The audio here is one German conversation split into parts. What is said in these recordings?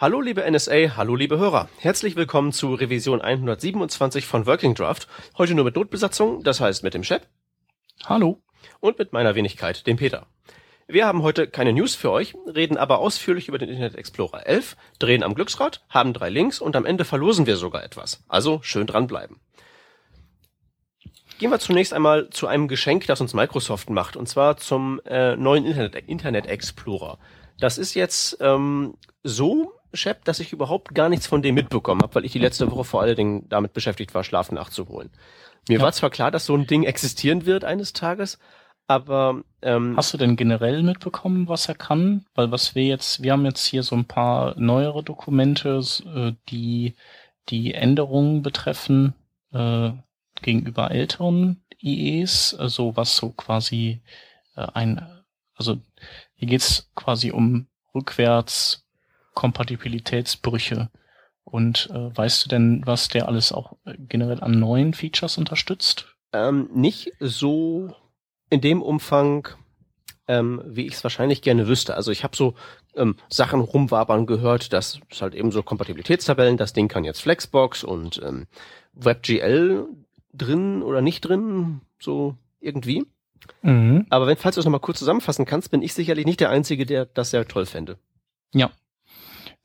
Hallo liebe NSA, hallo liebe Hörer. Herzlich willkommen zu Revision 127 von Working Draft. Heute nur mit Notbesatzung, das heißt mit dem Chef. Hallo. Und mit meiner Wenigkeit, dem Peter. Wir haben heute keine News für euch, reden aber ausführlich über den Internet Explorer 11, drehen am Glücksrad, haben drei Links und am Ende verlosen wir sogar etwas. Also schön dranbleiben. Gehen wir zunächst einmal zu einem Geschenk, das uns Microsoft macht, und zwar zum äh, neuen Internet, Internet Explorer. Das ist jetzt ähm, so Shep, dass ich überhaupt gar nichts von dem mitbekommen habe, weil ich die letzte Woche vor allen Dingen damit beschäftigt war, Schlaf nachzuholen. Mir ja. war zwar klar, dass so ein Ding existieren wird eines Tages, aber ähm, hast du denn generell mitbekommen, was er kann? Weil was wir jetzt, wir haben jetzt hier so ein paar neuere Dokumente, äh, die die Änderungen betreffen äh, gegenüber älteren IEs, also was so quasi äh, ein, also hier geht's quasi um rückwärts Kompatibilitätsbrüche. Und äh, weißt du denn, was der alles auch äh, generell an neuen Features unterstützt? Ähm, nicht so in dem Umfang, ähm, wie ich es wahrscheinlich gerne wüsste. Also ich habe so ähm, Sachen rumwabern gehört, dass es halt eben so Kompatibilitätstabellen, das Ding kann jetzt Flexbox und ähm, WebGL drin oder nicht drin, so irgendwie. Mhm. Aber wenn, falls du es nochmal kurz zusammenfassen kannst, bin ich sicherlich nicht der Einzige, der das sehr toll fände. Ja,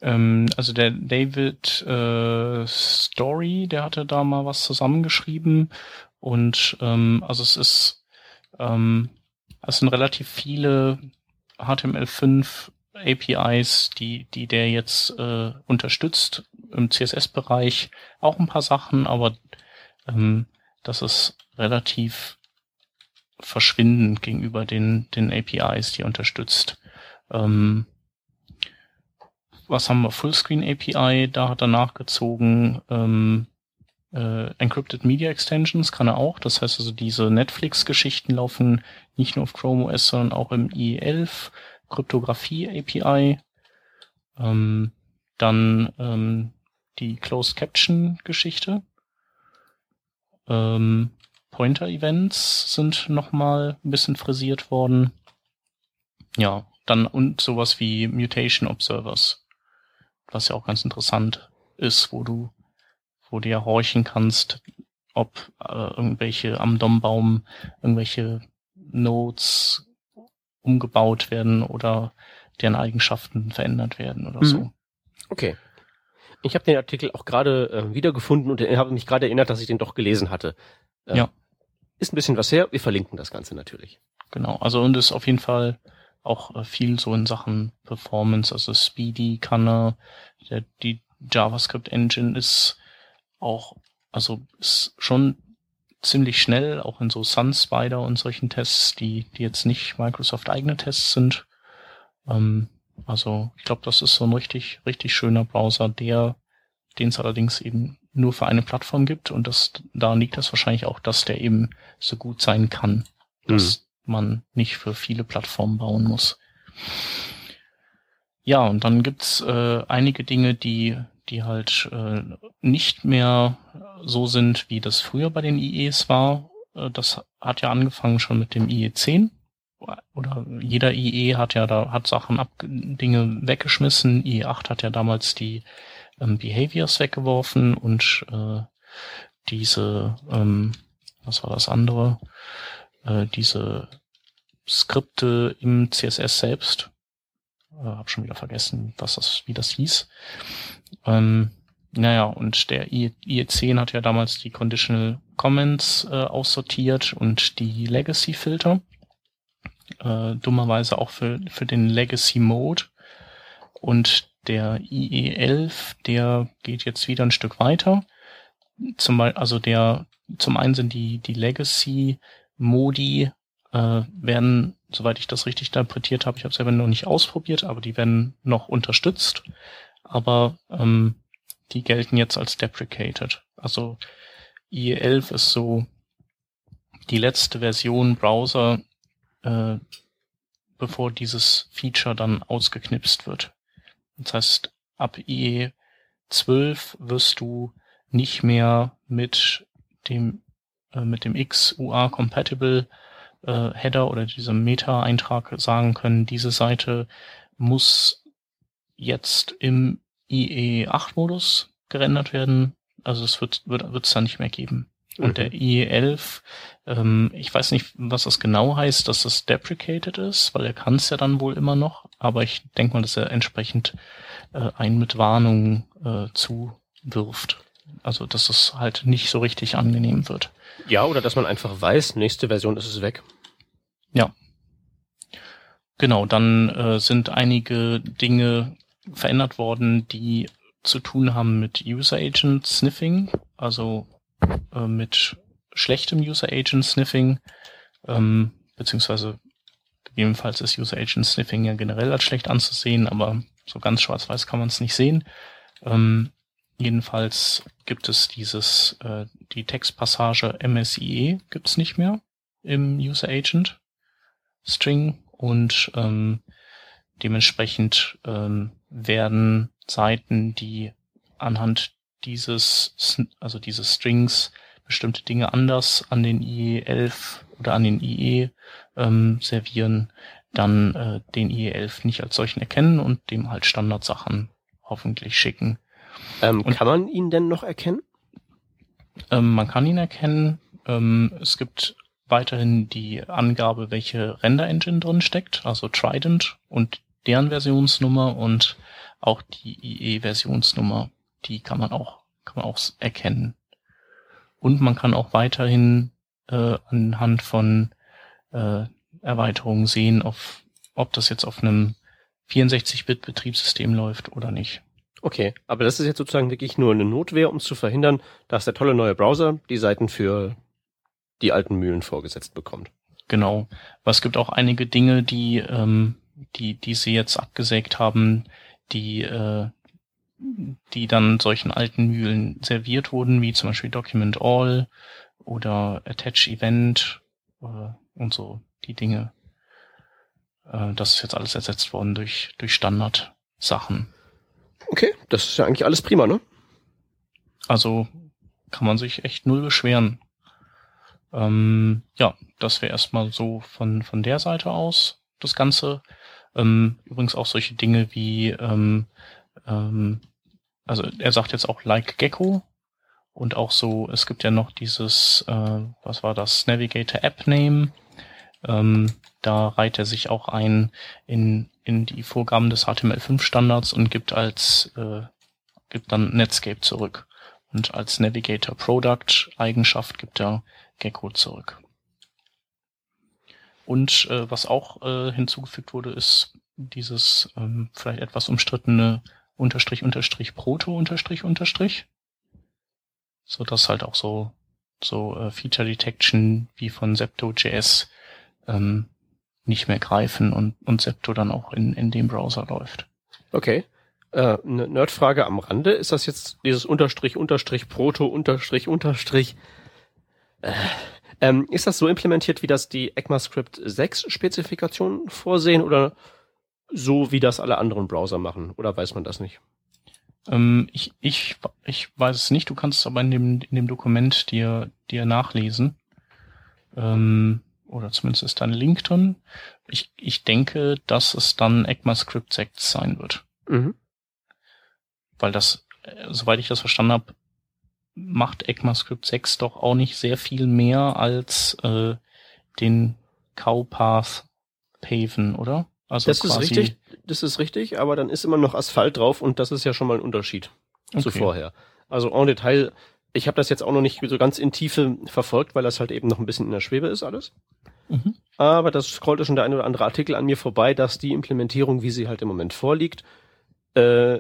ähm, also der David äh, Story, der hatte da mal was zusammengeschrieben und ähm, also es ist ähm, es sind relativ viele HTML5 APIs, die die der jetzt äh, unterstützt im CSS-Bereich auch ein paar Sachen, aber ähm, das ist relativ verschwindend gegenüber den den APIs, die er unterstützt. Ähm, was haben wir? Fullscreen API, da hat er nachgezogen. Ähm, äh, Encrypted Media Extensions kann er auch. Das heißt also, diese Netflix-Geschichten laufen nicht nur auf Chrome OS, sondern auch im IE11. Kryptographie API. Ähm, dann ähm, die Closed Caption Geschichte. Ähm, Pointer Events sind nochmal ein bisschen frisiert worden. Ja, dann und sowas wie Mutation Observers was ja auch ganz interessant ist, wo du, wo du ja horchen kannst, ob äh, irgendwelche am Dombaum irgendwelche Nodes umgebaut werden oder deren Eigenschaften verändert werden oder mhm. so. Okay. Ich habe den Artikel auch gerade äh, wiedergefunden und habe mich gerade erinnert, dass ich den doch gelesen hatte. Äh, ja. Ist ein bisschen was her. Wir verlinken das Ganze natürlich. Genau. Also und ist auf jeden Fall auch äh, viel so in Sachen Performance, also Speedy kann er, der, die JavaScript Engine ist auch, also ist schon ziemlich schnell, auch in so SunSpider und solchen Tests, die, die jetzt nicht Microsoft eigene Tests sind. Ähm, also ich glaube, das ist so ein richtig, richtig schöner Browser, der, den es allerdings eben nur für eine Plattform gibt und das, da liegt das wahrscheinlich auch, dass der eben so gut sein kann. Dass, mhm man nicht für viele Plattformen bauen muss. Ja, und dann gibt's äh, einige Dinge, die, die halt äh, nicht mehr so sind, wie das früher bei den IEs war. Äh, das hat ja angefangen schon mit dem IE 10. Oder jeder IE hat ja da, hat Sachen ab, Dinge weggeschmissen. IE 8 hat ja damals die ähm, Behaviors weggeworfen und äh, diese, ähm, was war das andere? Äh, diese Skripte im CSS selbst. Äh, hab schon wieder vergessen, was das, wie das hieß. Ähm, naja, und der IE10 hat ja damals die Conditional Comments äh, aussortiert und die Legacy-Filter. Äh, dummerweise auch für, für den Legacy-Mode. Und der IE11, der geht jetzt wieder ein Stück weiter. Zum, also der, zum einen sind die, die Legacy Modi äh, werden, soweit ich das richtig interpretiert habe, ich habe es selber noch nicht ausprobiert, aber die werden noch unterstützt. Aber ähm, die gelten jetzt als deprecated. Also IE11 ist so die letzte Version Browser, äh, bevor dieses Feature dann ausgeknipst wird. Das heißt, ab IE12 wirst du nicht mehr mit dem mit dem XUA Compatible äh, Header oder diesem Meta-Eintrag sagen können, diese Seite muss jetzt im IE8-Modus gerendert werden. Also es wird wird wird es da nicht mehr geben. Und mhm. der IE11, ähm, ich weiß nicht, was das genau heißt, dass das deprecated ist, weil er kann es ja dann wohl immer noch. Aber ich denke mal, dass er entsprechend äh, einen mit Warnung äh, zuwirft. Also dass es halt nicht so richtig angenehm wird. Ja, oder dass man einfach weiß, nächste Version ist es weg. Ja. Genau, dann äh, sind einige Dinge verändert worden, die zu tun haben mit User Agent Sniffing, also äh, mit schlechtem User Agent Sniffing, ähm, beziehungsweise gegebenenfalls ist User Agent Sniffing ja generell als schlecht anzusehen, aber so ganz schwarz-weiß kann man es nicht sehen. Ähm, jedenfalls gibt es dieses, äh, die Textpassage MSIE gibt's nicht mehr im User Agent String und ähm, dementsprechend ähm, werden Seiten, die anhand dieses, also dieses Strings bestimmte Dinge anders an den IE11 oder an den IE ähm, servieren, dann äh, den IE11 nicht als solchen erkennen und dem halt Standardsachen hoffentlich schicken. Ähm, und, kann man ihn denn noch erkennen? Ähm, man kann ihn erkennen. Ähm, es gibt weiterhin die Angabe, welche Render-Engine drin steckt, also Trident und deren Versionsnummer und auch die IE-Versionsnummer, die kann man auch, kann man auch erkennen. Und man kann auch weiterhin äh, anhand von äh, Erweiterungen sehen, auf, ob das jetzt auf einem 64-Bit-Betriebssystem läuft oder nicht. Okay, aber das ist jetzt sozusagen wirklich nur eine Notwehr, um zu verhindern, dass der tolle neue Browser die Seiten für die alten Mühlen vorgesetzt bekommt. Genau. Aber es gibt auch einige Dinge, die, ähm, die, die sie jetzt abgesägt haben, die, äh, die dann solchen alten Mühlen serviert wurden, wie zum Beispiel Document All oder Attach Event äh, und so die Dinge. Äh, das ist jetzt alles ersetzt worden durch, durch Standard-Sachen. Okay, das ist ja eigentlich alles prima, ne? Also kann man sich echt null beschweren. Ähm, ja, das wäre erstmal so von, von der Seite aus das Ganze. Ähm, übrigens auch solche Dinge wie, ähm, ähm, also er sagt jetzt auch Like Gecko und auch so, es gibt ja noch dieses, äh, was war das, Navigator App Name. Ähm, da reiht er sich auch ein in, in die Vorgaben des HTML5 Standards und gibt als, äh, gibt dann Netscape zurück. Und als Navigator Product Eigenschaft gibt er Gecko zurück. Und äh, was auch äh, hinzugefügt wurde, ist dieses ähm, vielleicht etwas umstrittene Unterstrich, Unterstrich, Proto, Unterstrich, Unterstrich. So dass halt auch so, so äh, Feature Detection wie von Zepto.js ähm, nicht mehr greifen und, und Zepto dann auch in, in dem Browser läuft. Okay. Äh, eine Nerdfrage am Rande. Ist das jetzt dieses Unterstrich, Unterstrich, Proto, Unterstrich, Unterstrich? Äh, ähm, ist das so implementiert, wie das die ECMAScript 6 Spezifikationen vorsehen oder so, wie das alle anderen Browser machen? Oder weiß man das nicht? Ähm, ich, ich, ich weiß es nicht. Du kannst es aber in dem, in dem Dokument dir, dir nachlesen. Ähm, oder zumindest ist da ein Link drin. Ich, ich denke, dass es dann ECMAScript 6 sein wird. Mhm. Weil das, äh, soweit ich das verstanden habe, macht ECMAScript 6 doch auch nicht sehr viel mehr als äh, den Cowpath paven, oder? Also das ist richtig, das ist richtig, aber dann ist immer noch Asphalt drauf und das ist ja schon mal ein Unterschied okay. zu vorher. Also en Detail, ich habe das jetzt auch noch nicht so ganz in Tiefe verfolgt, weil das halt eben noch ein bisschen in der Schwebe ist alles. Mhm. Aber das scrollte schon der eine oder andere Artikel an mir vorbei, dass die Implementierung, wie sie halt im Moment vorliegt, äh,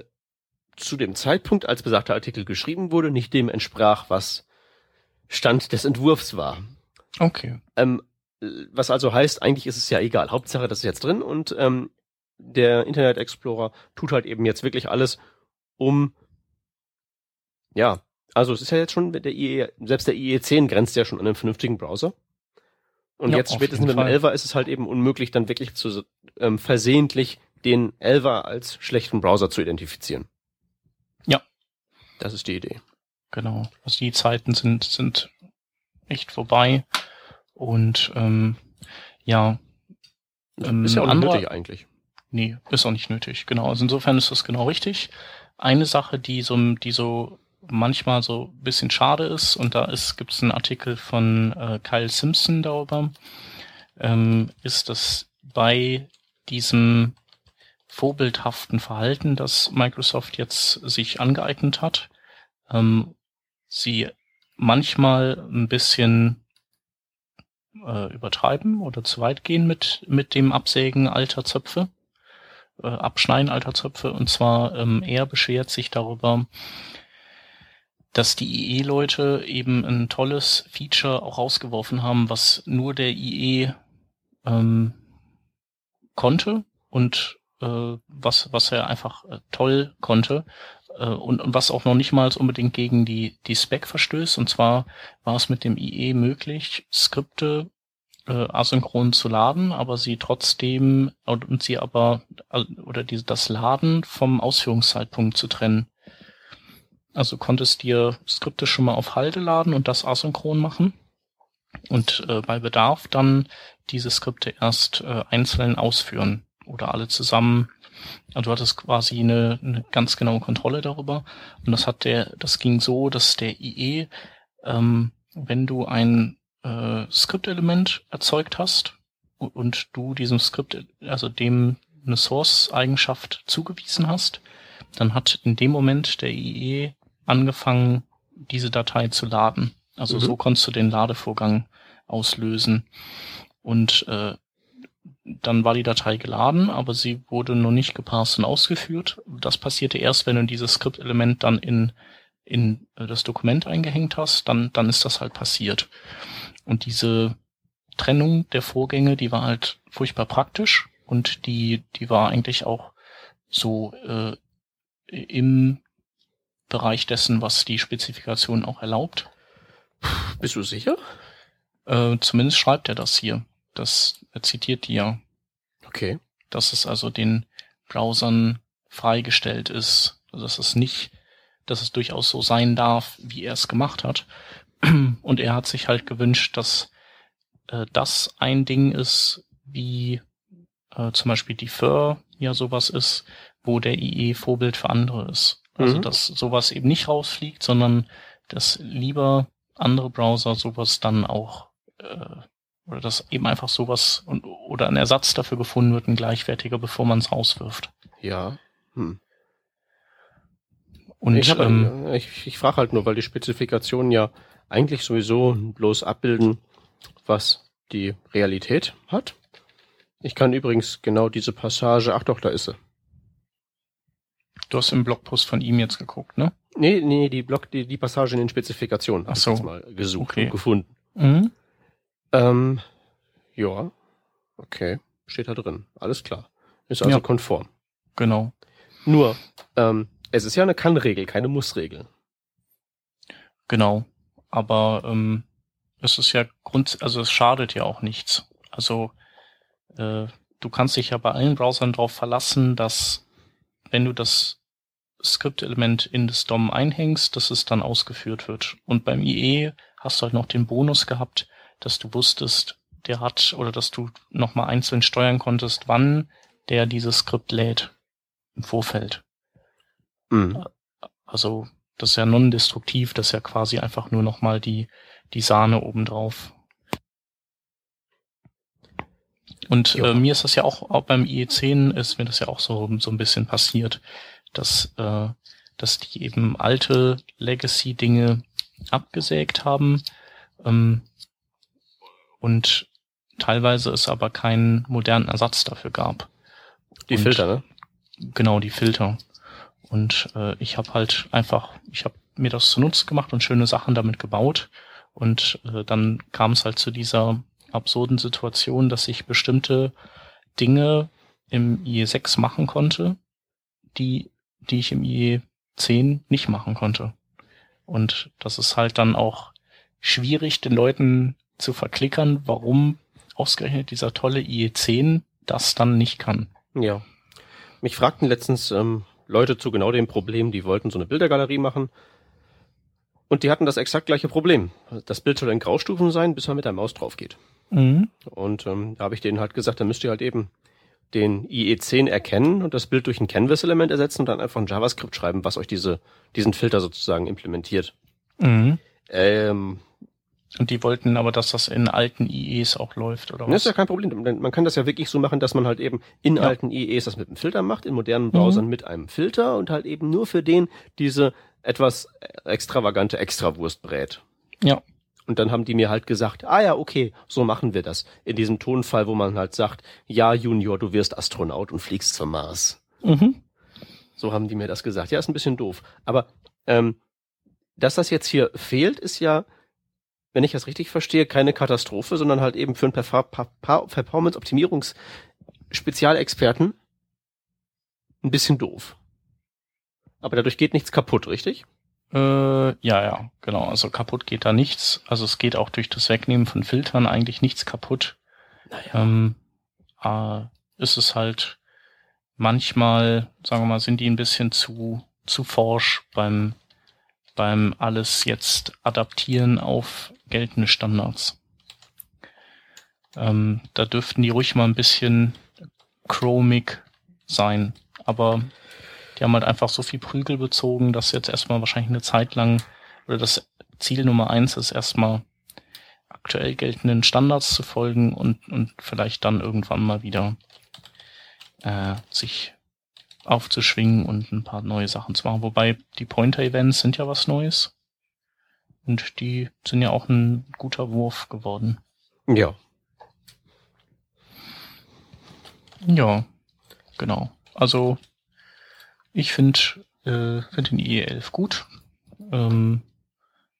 zu dem Zeitpunkt, als besagter Artikel geschrieben wurde, nicht dem entsprach, was Stand des Entwurfs war. Okay. Ähm, was also heißt, eigentlich ist es ja egal. Hauptsache, das ist jetzt drin und ähm, der Internet Explorer tut halt eben jetzt wirklich alles, um ja, also es ist ja jetzt schon der IE, selbst der IE10 grenzt ja schon an einen vernünftigen Browser. Und ja, jetzt spätestens mit dem 11 ist es halt eben unmöglich, dann wirklich zu ähm, versehentlich den 11 als schlechten Browser zu identifizieren. Ja. Das ist die Idee. Genau. Also die Zeiten sind, sind echt vorbei. Und ähm, ja. Ähm, ist ja auch nicht nötig eigentlich. Nee, ist auch nicht nötig. Genau. Also insofern ist das genau richtig. eine Sache, die so, die so manchmal so ein bisschen schade ist, und da gibt es einen Artikel von äh, Kyle Simpson darüber, ähm, ist, dass bei diesem vorbildhaften Verhalten, das Microsoft jetzt sich angeeignet hat, ähm, sie manchmal ein bisschen äh, übertreiben oder zu weit gehen mit, mit dem Absägen alter Zöpfe, äh, Abschneiden alter Zöpfe. Und zwar ähm, er beschwert sich darüber, dass die IE-Leute eben ein tolles Feature auch rausgeworfen haben, was nur der IE ähm, konnte und äh, was, was er einfach äh, toll konnte äh, und, und was auch noch nicht mal unbedingt gegen die, die Spec verstößt. Und zwar war es mit dem IE möglich, Skripte äh, asynchron zu laden, aber sie trotzdem und sie aber oder die, das Laden vom Ausführungszeitpunkt zu trennen. Also konntest dir Skripte schon mal auf Halde laden und das asynchron machen und äh, bei Bedarf dann diese Skripte erst äh, einzeln ausführen oder alle zusammen. Also du hattest quasi eine, eine ganz genaue Kontrolle darüber. Und das hat der, das ging so, dass der IE, ähm, wenn du ein äh, Skriptelement erzeugt hast und, du diesem Skript, also dem eine Source-Eigenschaft zugewiesen hast, dann hat in dem Moment der IE angefangen, diese Datei zu laden. Also mhm. so konntest du den Ladevorgang auslösen. Und äh, dann war die Datei geladen, aber sie wurde noch nicht gepasst und ausgeführt. Das passierte erst, wenn du dieses Skriptelement dann in, in äh, das Dokument eingehängt hast, dann, dann ist das halt passiert. Und diese Trennung der Vorgänge, die war halt furchtbar praktisch und die, die war eigentlich auch so äh, im Bereich dessen, was die Spezifikation auch erlaubt. Bist du sicher? Äh, zumindest schreibt er das hier. Das er zitiert die ja. Okay. Dass es also den Browsern freigestellt ist, also dass es nicht, dass es durchaus so sein darf, wie er es gemacht hat. Und er hat sich halt gewünscht, dass äh, das ein Ding ist, wie äh, zum Beispiel die Fur ja sowas ist, wo der IE Vorbild für andere ist. Also, mhm. dass sowas eben nicht rausfliegt, sondern dass lieber andere Browser sowas dann auch, äh, oder dass eben einfach sowas und, oder ein Ersatz dafür gefunden wird, ein gleichwertiger, bevor man es rauswirft. Ja. Hm. Und ich, ähm, ich, ich frage halt nur, weil die Spezifikationen ja eigentlich sowieso bloß abbilden, was die Realität hat. Ich kann übrigens genau diese Passage, ach doch, da ist sie. Du hast im Blogpost von ihm jetzt geguckt, ne? Nee, nee, die Blog, die, die Passage in den Spezifikationen Ach so. ich jetzt mal gesucht okay. und gefunden. Mhm. Ähm, ja, okay, steht da drin. Alles klar. Ist also Ja. konform. Genau. Nur, ähm, es ist ja eine Kann-Regel, keine Muss-Regel. Genau. Aber ähm, es ist ja Grund, also es schadet ja auch nichts. Also äh, du kannst dich ja bei allen Browsern darauf verlassen, dass wenn du das Skriptelement in das DOM einhängst, dass es dann ausgeführt wird. Und beim IE hast du halt noch den Bonus gehabt, dass du wusstest, der hat oder dass du nochmal einzeln steuern konntest, wann der dieses Skript lädt im Vorfeld. Mhm. Also das ist ja non-destruktiv, das ist ja quasi einfach nur nochmal die, die Sahne obendrauf. Und äh, mir ist das ja auch, auch beim IE10 ist mir das ja auch so, so ein bisschen passiert, dass, äh, dass die eben alte Legacy-Dinge abgesägt haben ähm, und teilweise es aber keinen modernen Ersatz dafür gab. Die Und- Filter, ne? Genau, die Filter. Und äh, ich habe halt einfach, ich habe mir das zunutze gemacht und schöne Sachen damit gebaut. Und äh, dann kam es halt zu dieser absurden Situation, dass ich bestimmte Dinge im IE6 machen konnte, die, die ich im IE10 nicht machen konnte. Und das ist halt dann auch schwierig, den Leuten zu verklickern, warum ausgerechnet dieser tolle IE10 das dann nicht kann. Ja. Mich fragten letztens ähm, Leute zu genau dem Problem, die wollten so eine Bildergalerie machen. Und die hatten das exakt gleiche Problem. Das Bild soll in Graustufen sein, bis man mit der Maus drauf geht. Mhm. Und ähm, da habe ich denen halt gesagt, dann müsst ihr halt eben den IE10 erkennen und das Bild durch ein Canvas-Element ersetzen und dann einfach ein JavaScript schreiben, was euch diese, diesen Filter sozusagen implementiert. Mhm. Ähm, Und die wollten aber, dass das in alten IEs auch läuft, oder das was? ist ja kein Problem. Man kann das ja wirklich so machen, dass man halt eben in Ja. alten IEs das mit einem Filter macht, in modernen Browsern mit einem Filter und halt eben nur für den diese etwas extravagante Extrawurst brät. Ja. Und dann haben die mir halt gesagt, ah ja, okay, so machen wir das. In diesem Tonfall, wo man halt sagt, ja, Junior, du wirst Astronaut und fliegst zum Mars. Mhm. So haben die mir das gesagt. Ja, ist ein bisschen doof. Aber ähm, dass das jetzt hier fehlt, ist ja, wenn ich das richtig verstehe, keine Katastrophe, sondern halt eben für einen Perfa- Pa- Pa- Performance-Optimierungs-Spezialexperten ein bisschen doof. Aber dadurch geht nichts kaputt, richtig? Äh, ja, ja, genau. Also kaputt geht da nichts. Also es geht auch durch das Wegnehmen von Filtern eigentlich nichts kaputt. Naja. Ähm, äh, ist es halt manchmal, sagen wir mal, sind die ein bisschen zu, zu forsch beim, beim alles jetzt adaptieren auf geltende Standards. Ähm, da dürften die ruhig mal ein bisschen chromig sein. Aber die haben halt einfach so viel Prügel bezogen, dass jetzt erstmal wahrscheinlich eine Zeit lang, oder das Ziel Nummer eins ist erstmal aktuell geltenden Standards zu folgen und, und vielleicht dann irgendwann mal wieder äh, sich aufzuschwingen und ein paar neue Sachen zu machen. Wobei die Pointer-Events sind ja was Neues. Und die sind ja auch ein guter Wurf geworden. Ja. Ja, genau. Also ich finde äh, find den IE11 gut. Ähm,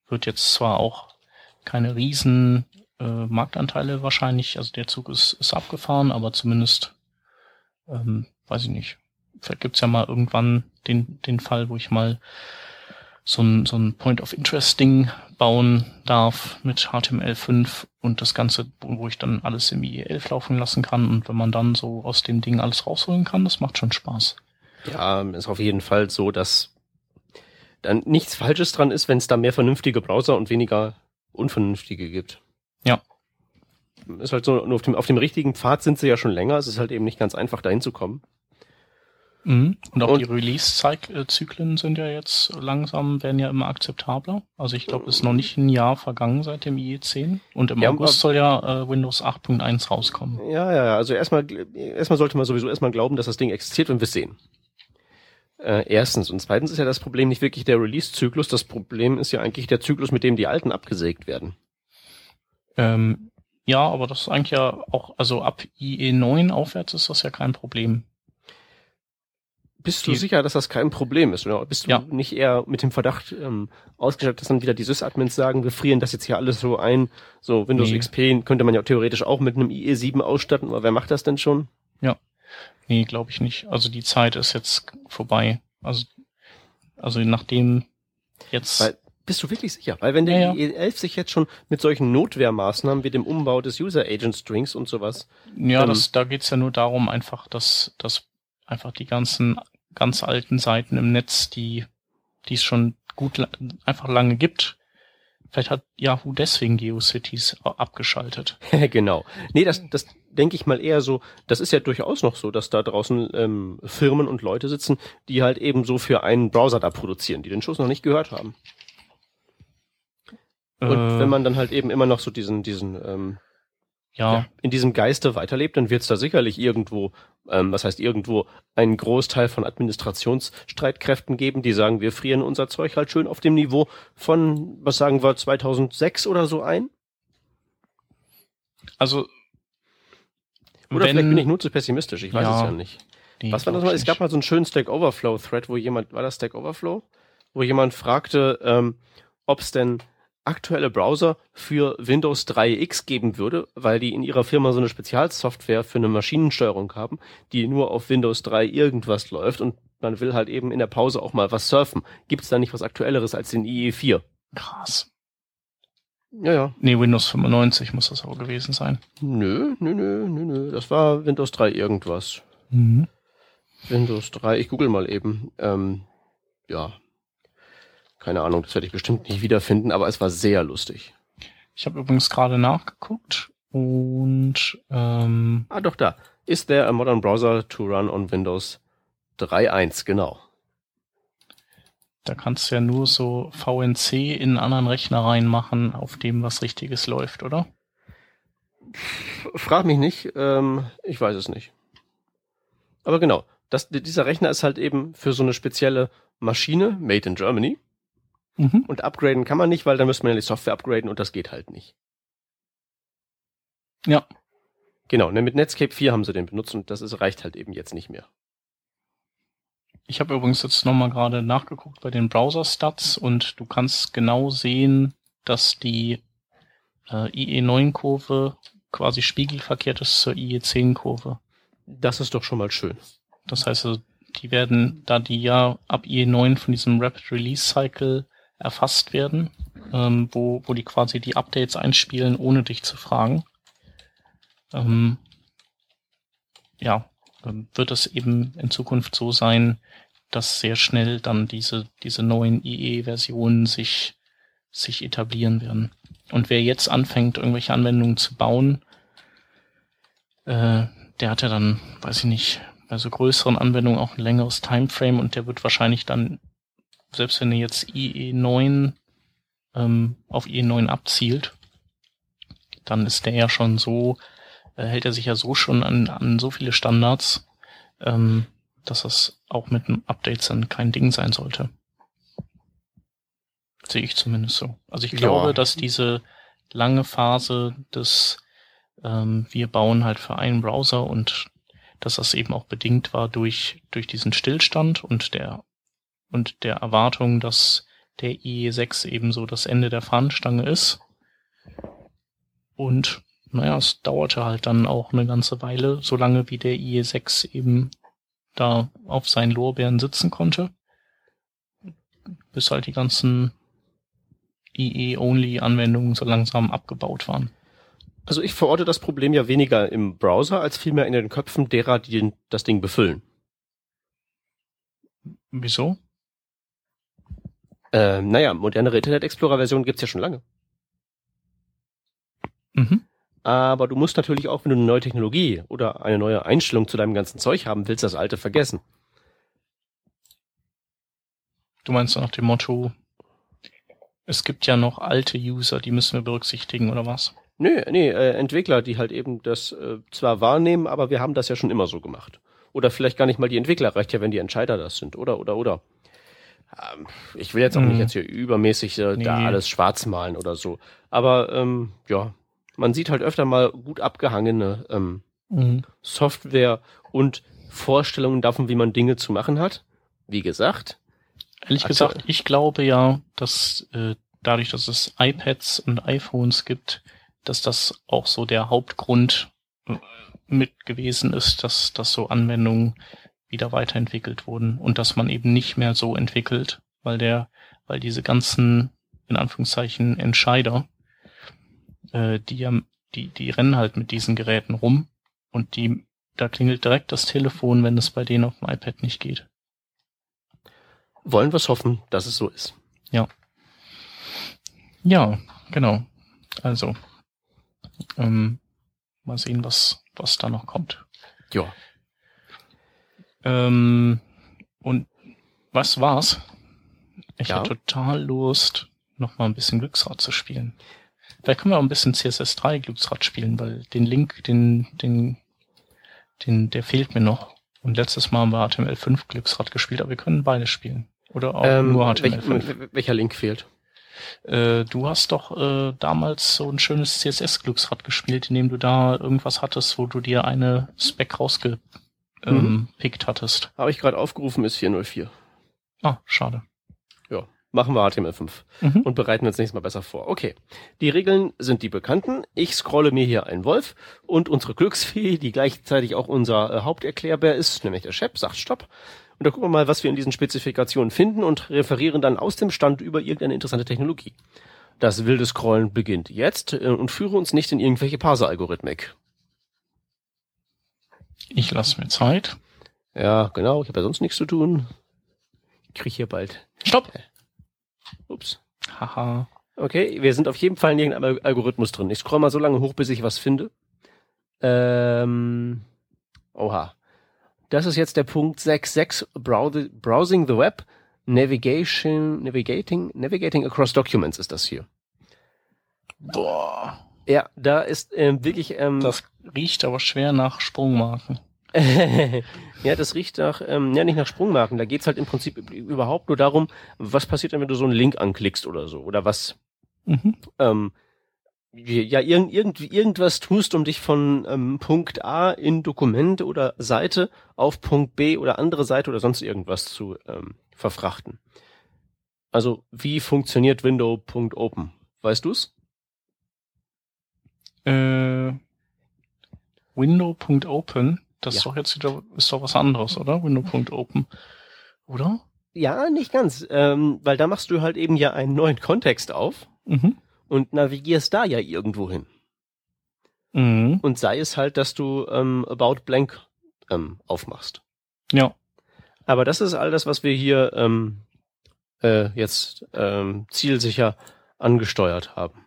wird jetzt zwar auch keine riesen äh, Marktanteile wahrscheinlich, also der Zug ist, ist abgefahren, aber zumindest, ähm, weiß ich nicht, vielleicht gibt's ja mal irgendwann den, den Fall, wo ich mal so ein, so ein Point of Interest Ding bauen darf mit HTML5 und das Ganze, wo wo ich dann alles im IE11 laufen lassen kann und wenn man dann so aus dem Ding alles rausholen kann, das macht schon Spaß. Ja, ist auf jeden Fall so, dass dann nichts Falsches dran ist, wenn es da mehr vernünftige Browser und weniger unvernünftige gibt. Ja. Ist halt so, nur auf dem, auf dem richtigen Pfad sind sie ja schon länger. Es ist halt eben nicht ganz einfach, dahin zu kommen. Mhm. Und auch Und- die Release-Zyklen sind ja jetzt langsam, werden ja immer akzeptabler. Also ich glaube, es ist noch nicht ein Jahr vergangen seit dem IE10 und im Ja, August soll ja äh, Windows 8.1 rauskommen. Ja, ja, ja. Also erstmal, erstmal sollte man sowieso erstmal glauben, dass das Ding existiert, wenn wir es sehen. Äh, erstens. Und zweitens ist ja das Problem nicht wirklich der Release-Zyklus. Das Problem ist ja eigentlich der Zyklus, mit dem die alten abgesägt werden. Ähm, ja, aber das ist eigentlich ja auch, also ab IE9 aufwärts ist das ja kein Problem. Bist du Die- sicher, dass das kein Problem ist? Oder bist du Ja. nicht eher mit dem Verdacht ähm, ausgestattet, dass dann wieder die Sys-Admins sagen, wir frieren das jetzt hier alles so ein? So Windows Nee. XP könnte man ja theoretisch auch mit einem IE7 ausstatten, aber wer macht das denn schon? Nee, glaube ich nicht. Also die Zeit ist jetzt vorbei. Also, also nachdem jetzt. Weil, bist du wirklich sicher? Weil wenn der Ja, ja. IE11 sich jetzt schon mit solchen Notwehrmaßnahmen wie dem Umbau des User Agent Strings und sowas Ja, Ähm, das, da geht's ja nur darum, einfach, dass, dass einfach die ganzen ganz alten Seiten im Netz, die, die es schon gut einfach lange gibt. Vielleicht hat Yahoo deswegen GeoCities abgeschaltet. genau. Nee, das, das denke ich mal eher so, das ist ja durchaus noch so, dass da draußen ähm, Firmen und Leute sitzen, die halt eben so für einen Browser da produzieren, die den Schuss noch nicht gehört haben. Und Äh, wenn man dann halt eben immer noch so diesen, diesen, ähm, ja, ja, in diesem Geiste weiterlebt, dann wird es da sicherlich irgendwo, ähm, was heißt irgendwo, einen Großteil von Administrationsstreitkräften geben, die sagen, wir frieren unser Zeug halt schön auf dem Niveau von, was sagen wir, 2006 oder so ein. also Oder wenn, vielleicht bin ich nur zu pessimistisch, ich weiß Ja, es ja nicht. nee, Was war das mal? Es gab mal so einen schönen Stack Overflow Thread, wo jemand, war das Stack Overflow? Wo jemand fragte, ähm, ob es denn aktuelle Browser für Windows 3X geben würde, weil die in ihrer Firma so eine Spezialsoftware für eine Maschinensteuerung haben, die nur auf Windows 3 irgendwas läuft und man will halt eben in der Pause auch mal was surfen. Gibt es da nicht was Aktuelleres als den IE4? Krass. Ja, ja. Nee, Windows 95 muss das aber gewesen sein. Nö, nö, nö, nö, nö. Das war Windows 3 irgendwas. Mhm. Windows 3, ich google mal eben. Ähm, ja. Keine Ahnung, das werde ich bestimmt nicht wiederfinden, aber es war sehr lustig. Ich habe übrigens gerade nachgeguckt und ähm, Ah, doch da. Is there a modern browser to run on Windows 3.1? Genau. Da kannst du ja nur so VNC in einen anderen Rechner reinmachen, auf dem was Richtiges läuft, oder? Frag mich nicht, ähm, ich weiß es nicht. Aber genau, das, dieser Rechner ist halt eben für so eine spezielle Maschine, made in Germany. Mhm. Und upgraden kann man nicht, weil dann müsste man ja die Software upgraden und das geht halt nicht. Ja. Genau, ne, mit Netscape 4 haben sie den benutzt und das ist, reicht halt eben jetzt nicht mehr. Ich habe übrigens jetzt nochmal gerade nachgeguckt bei den Browser-Stats und du kannst genau sehen, dass die äh, IE9-Kurve quasi spiegelverkehrt ist zur IE10-Kurve. Das ist doch schon mal schön. Das heißt, also, die werden, da die ja ab IE9 von diesem Rapid Release Cycle erfasst werden, ähm, wo, wo die quasi die Updates einspielen, ohne dich zu fragen. Ähm, ja, wird es eben in Zukunft so sein, dass sehr schnell dann diese, diese neuen IE-Versionen sich, sich etablieren werden. Und wer jetzt anfängt, irgendwelche Anwendungen zu bauen, äh, der hat ja dann, weiß ich nicht, bei so größeren Anwendungen auch ein längeres Timeframe und der wird wahrscheinlich dann, selbst wenn er jetzt IE9 ähm, auf IE9 abzielt, dann ist der ja schon so, äh, hält er sich ja so schon an, an so viele Standards, ähm, dass das auch mit einem Update dann kein Ding sein sollte. Sehe ich zumindest so. Also ich glaube, ja. dass diese lange Phase des ähm, wir bauen halt für einen Browser und dass das eben auch bedingt war durch, durch diesen Stillstand und der, und der Erwartung, dass der IE6 eben so das Ende der Fahnenstange ist. Und naja, es dauerte halt dann auch eine ganze Weile, solange wie der IE6 eben da auf seinen Lorbeeren sitzen konnte, bis halt die ganzen IE-Only-Anwendungen so langsam abgebaut waren. Also ich verorte das Problem ja weniger im Browser als vielmehr in den Köpfen derer, die das Ding befüllen. Wieso? Äh, naja, modernere Internet Explorer-Versionen gibt's ja schon lange. Mhm. Aber du musst natürlich auch, wenn du eine neue Technologie oder eine neue Einstellung zu deinem ganzen Zeug haben willst, das alte vergessen. Du meinst nach dem Motto, es gibt ja noch alte User, die müssen wir berücksichtigen, oder was? Nö, nee, äh, Entwickler, die halt eben das äh, zwar wahrnehmen, aber wir haben das ja schon immer so gemacht. Oder vielleicht gar nicht mal die Entwickler, reicht ja, wenn die Entscheider das sind, oder, oder, oder. Ähm, ich will jetzt auch mhm. nicht jetzt hier übermäßig äh, nee. da alles schwarz malen oder so. Aber ähm, ja, man sieht halt öfter mal gut abgehangene ähm, mhm. Software und Vorstellungen davon, wie man Dinge zu machen hat. Wie gesagt. Ehrlich gesagt, ich glaube ja, dass äh, dadurch, dass es iPads und iPhones gibt, dass das auch so der Hauptgrund äh, mit gewesen ist, dass, dass so Anwendungen wieder weiterentwickelt wurden und dass man eben nicht mehr so entwickelt, weil der, weil diese ganzen, in Anführungszeichen, Entscheider, äh, die die, die rennen halt mit diesen Geräten rum und die, da klingelt direkt das Telefon, wenn es bei denen auf dem iPad nicht geht. Wollen wir es hoffen, dass es so ist. Ja. Ja, genau. Also, ähm, mal sehen, was, was da noch kommt. Ja. Ähm, und was war's? Ich ja. hatte total Lust, noch mal ein bisschen Glücksrad zu spielen. Vielleicht können wir auch ein bisschen CSS3 Glücksrad spielen, weil den Link, den, den, den, der fehlt mir noch. Und letztes Mal haben wir HTML5 Glücksrad gespielt, aber wir können beide spielen. Oder auch ähm, nur HTML5. Welch, welcher Link fehlt? Äh, du hast doch äh, damals so ein schönes CSS-Glücksrad gespielt, in dem du da irgendwas hattest, wo du dir eine Spec rausgepickt ähm, mhm. hattest. Habe ich gerade aufgerufen, ist 404. Ah, schade. Ja, machen wir HTML5 mhm. und bereiten uns nächstes Mal besser vor. Okay, die Regeln sind die bekannten. Ich scrolle mir hier einen Wolf und unsere Glücksfee, die gleichzeitig auch unser äh, Haupterklärbär ist, nämlich der Chef, sagt Stopp. Und da gucken wir mal, was wir in diesen Spezifikationen finden und referieren dann aus dem Stand über irgendeine interessante Technologie. Das wilde Scrollen beginnt jetzt äh, und führe uns nicht in irgendwelche Parser-Algorithmik. Ich lasse mir Zeit. Ja, genau. Ich habe ja sonst nichts zu tun. Ich krieg hier bald. Stopp! Ups. Haha. Okay, wir sind auf jeden Fall in irgendeinem Algorithmus drin. Ich scroll mal so lange hoch, bis ich was finde. Ähm, Oha. Das ist jetzt der Punkt 6.6, Browse- Browsing the Web, Navigation, Navigating, Navigating across Documents ist das hier. Boah. Ja, da ist ähm, wirklich ähm, Das riecht aber schwer nach Sprungmarken. ja, das riecht nach, ähm, ja, nicht nach Sprungmarken. Da geht's halt im Prinzip üb- überhaupt nur darum, was passiert denn, wenn du so einen Link anklickst oder so. Oder was, Mhm. ähm, ja, irgend, irgendwie irgendwas tust, um dich von ähm, Punkt A in Dokument oder Seite auf Punkt B oder andere Seite oder sonst irgendwas zu ähm, verfrachten. Also, wie funktioniert Window.open? Weißt du's? Äh, Window.open, das Ja. ist doch jetzt wieder, ist doch was anderes, oder? Window.open. Oder? Ja, nicht ganz, ähm, weil da machst du halt eben ja einen neuen Kontext auf Mhm. und navigierst da ja irgendwo hin. Mhm. Und sei es halt, dass du ähm, About Blank ähm, aufmachst. Ja. Aber das ist all das, was wir hier ähm, äh, jetzt ähm, zielsicher angesteuert haben.